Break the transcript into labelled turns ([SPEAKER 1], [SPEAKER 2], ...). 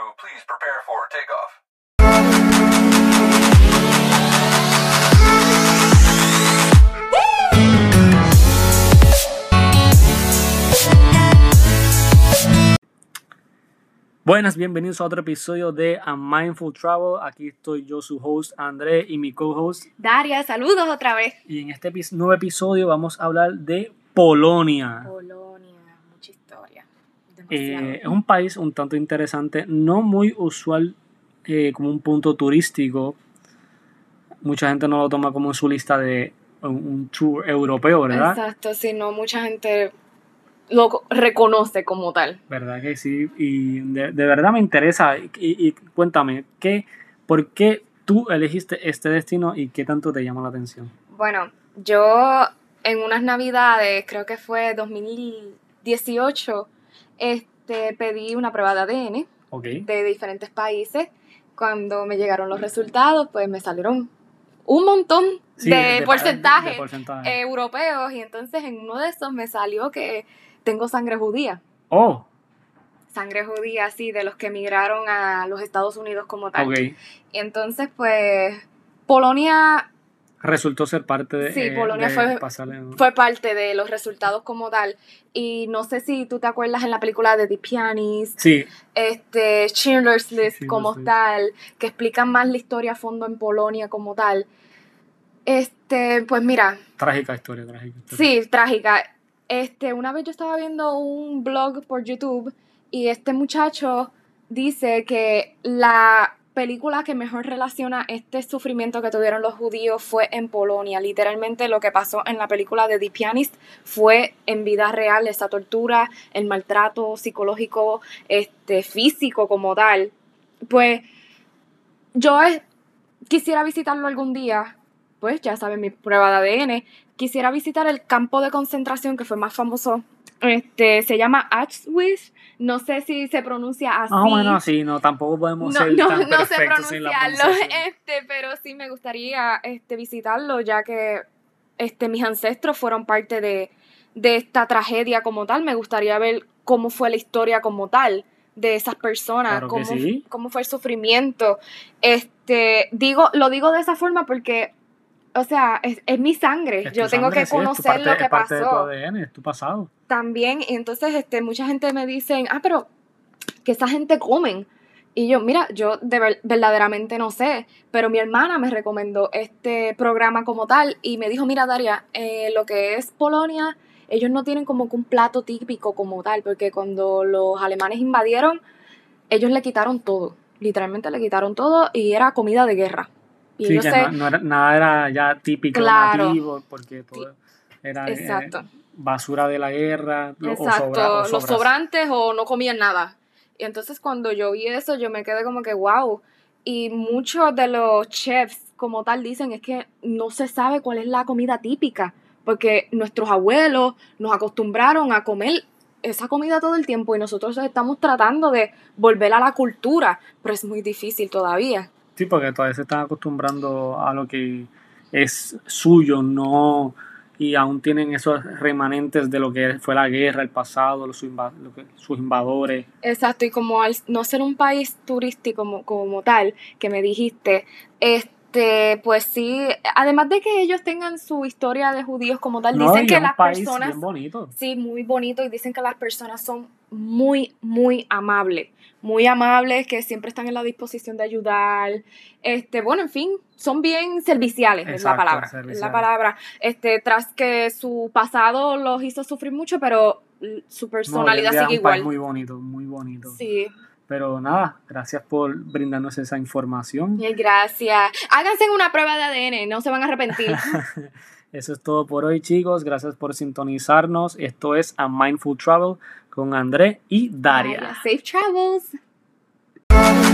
[SPEAKER 1] crew, please prepare for takeoff.
[SPEAKER 2] Buenas, bienvenidos a otro episodio de A Mindful Travel. Aquí estoy yo, su host André, y mi co-host.
[SPEAKER 3] Daria, saludos otra vez.
[SPEAKER 2] Y en este nuevo episodio vamos a hablar de Polonia.
[SPEAKER 3] Polonia.
[SPEAKER 2] Eh, es un país un tanto interesante, no muy usual eh, como un punto turístico. Mucha gente no lo toma como en su lista de un, tour europeo, ¿verdad?
[SPEAKER 3] Exacto, si no, mucha gente lo co- reconoce como tal.
[SPEAKER 2] ¿Verdad que sí? Y de, de verdad me interesa. Y, y cuéntame, ¿qué, ¿por qué tú elegiste este destino y qué tanto te llama la atención?
[SPEAKER 3] Bueno, yo en unas navidades, creo que fue 2018, este, pedí una prueba de ADN de diferentes países. Cuando me llegaron los resultados, pues me salieron un montón
[SPEAKER 2] Sí,
[SPEAKER 3] de, porcentajes
[SPEAKER 2] de porcentaje.
[SPEAKER 3] europeos y entonces en uno de esos me salió que tengo sangre judía.
[SPEAKER 2] oh,
[SPEAKER 3] Sangre judía, sí, de los que emigraron a los Estados Unidos como tal.
[SPEAKER 2] ok.
[SPEAKER 3] Y entonces, pues, Polonia
[SPEAKER 2] Resultó ser parte de.
[SPEAKER 3] Sí,
[SPEAKER 2] eh,
[SPEAKER 3] Polonia
[SPEAKER 2] de
[SPEAKER 3] fue-
[SPEAKER 2] pasarle-
[SPEAKER 3] fue parte de los resultados como tal. Y no sé si tú te acuerdas en la película de The Pianist,
[SPEAKER 2] Sí,
[SPEAKER 3] este, Schindler's List
[SPEAKER 2] Schindler's
[SPEAKER 3] como
[SPEAKER 2] List.
[SPEAKER 3] tal, que explican más la historia a fondo en Polonia como tal. Este, pues mira,
[SPEAKER 2] trágica historia, trágica historia.
[SPEAKER 3] Sí, trágica. Este, una vez yo estaba viendo un blog por YouTube y este muchacho dice que la película que mejor relaciona este sufrimiento que tuvieron los judíos fue en Polonia. Literalmente lo que pasó en la película de The Pianist fue en vida real, esa tortura, el maltrato psicológico, este, físico como tal. Pues yo quisiera visitarlo algún día, pues ya saben mi prueba de ADN, quisiera visitar el campo de concentración que fue más famoso. Este, se llama Auschwitz, no sé si se pronuncia así.
[SPEAKER 2] Ah, bueno, sí, no, tampoco podemos
[SPEAKER 3] No,
[SPEAKER 2] ser
[SPEAKER 3] no,
[SPEAKER 2] tan
[SPEAKER 3] no sé
[SPEAKER 2] perfectos la
[SPEAKER 3] pronunciarlo, este, pero sí me gustaría este, visitarlo, ya que este, mis ancestros fueron parte de, de esta tragedia como tal. Me gustaría ver cómo fue la historia como tal de esas personas,
[SPEAKER 2] Claro
[SPEAKER 3] cómo,
[SPEAKER 2] sí.
[SPEAKER 3] cómo fue el sufrimiento. Este, digo, lo digo de esa forma porque, o sea, es, es mi sangre.
[SPEAKER 2] Es
[SPEAKER 3] Yo tengo
[SPEAKER 2] sangre,
[SPEAKER 3] que
[SPEAKER 2] sí,
[SPEAKER 3] conocer
[SPEAKER 2] parte-
[SPEAKER 3] lo que
[SPEAKER 2] es parte de tu
[SPEAKER 3] pasó
[SPEAKER 2] ADN, es tu pasado.
[SPEAKER 3] también, y entonces este, mucha gente me dicen, ah, pero que esa gente comen. Y yo, mira, yo de ver- verdaderamente no sé, pero mi hermana me recomendó este programa como tal y me dijo, mira, Daria, eh, lo que es Polonia, ellos no tienen como que un plato típico como tal, porque cuando los alemanes invadieron, ellos le quitaron todo, literalmente le quitaron todo y era comida de guerra. Y
[SPEAKER 2] Sí, que no, no era, nada era ya típico,
[SPEAKER 3] Claro.
[SPEAKER 2] nativo, porque todo era eh, basura de la guerra lo- o,
[SPEAKER 3] Exacto,
[SPEAKER 2] sobra- o
[SPEAKER 3] los sobrantes o no comían nada. Y entonces cuando yo vi eso, yo me quedé como que, wow. Y muchos de los chefs como tal dicen es que no se sabe cuál es la comida típica, porque nuestros abuelos nos acostumbraron a comer esa comida todo el tiempo y nosotros estamos tratando de volver a la cultura, pero es muy difícil todavía.
[SPEAKER 2] Sí, porque todavía se están acostumbrando a lo que es suyo, no y aún tienen esos remanentes de lo que fue la guerra, el pasado, los, lo que- sus invadores.
[SPEAKER 3] Exacto, y como al no ser un país turístico como, como tal, que me dijiste, este, pues sí, además de que ellos tengan su historia de judíos como tal,
[SPEAKER 2] No,
[SPEAKER 3] dicen que las personas,
[SPEAKER 2] bien bonito.
[SPEAKER 3] sí, muy bonito, y dicen que las personas son muy, muy amables, muy amables, que siempre están en la disposición de ayudar, este, bueno, en fin, son bien serviciales, es la palabra, es la palabra, este, tras que su pasado los hizo sufrir mucho, pero su personalidad sigue
[SPEAKER 2] país
[SPEAKER 3] igual.
[SPEAKER 2] muy bonito, muy bonito.
[SPEAKER 3] Sí,
[SPEAKER 2] Pero nada, gracias por brindarnos esa información.
[SPEAKER 3] Gracias. Háganse una prueba de ADN, no se van a arrepentir.
[SPEAKER 2] Eso es todo por hoy, chicos. Gracias por sintonizarnos. Esto es A Mindful Travel con André y Daria.
[SPEAKER 3] Safe travels.